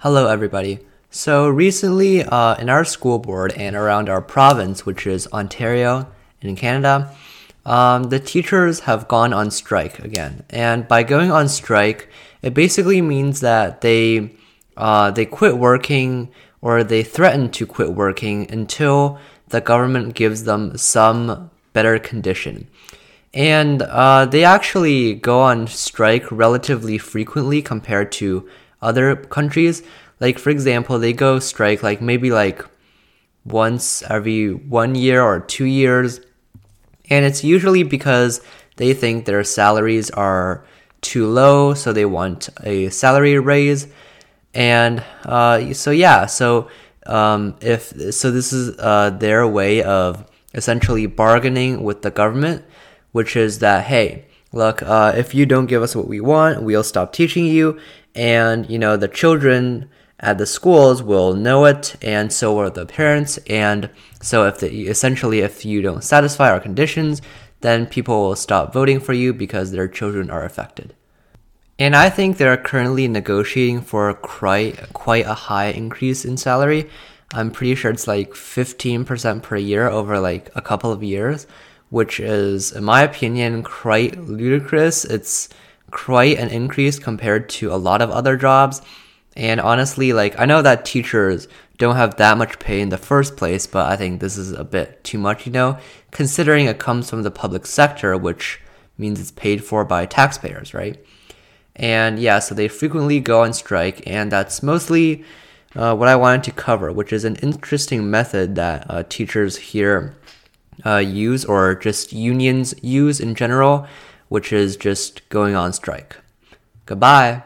Hello, everybody. So, recently uh, in our school board and around our province, which is Ontario in Canada, um, the teachers have gone on strike again. And by going on strike, it basically means that they, uh, they quit working or they threaten to quit working until the government gives them some better condition. And uh, they actually go on strike relatively frequently compared to other countries. Like for example, they go strike like maybe like once every one year or two years. And it's usually because they think their salaries are too low, so they want a salary raise. And uh, so yeah, so um, if so, this is uh, their way of essentially bargaining with the government, which is that hey, look, uh, if you don't give us what we want, we'll stop teaching you, and you know the children at the schools will know it and so will the parents and so if the, essentially if you don't satisfy our conditions then people will stop voting for you because their children are affected. And i think they're currently negotiating for quite quite a high increase in salary. I'm pretty sure it's like 15% per year over like a couple of years which is in my opinion quite ludicrous it's quite an increase compared to a lot of other jobs. And honestly, like, I know that teachers don't have that much pay in the first place, but I think this is a bit too much, you know, considering it comes from the public sector, which means it's paid for by taxpayers, right? And yeah, so they frequently go on strike, and that's mostly uh, what I wanted to cover, which is an interesting method that uh, teachers here uh, use, or just unions use in general which is just going on strike. Goodbye.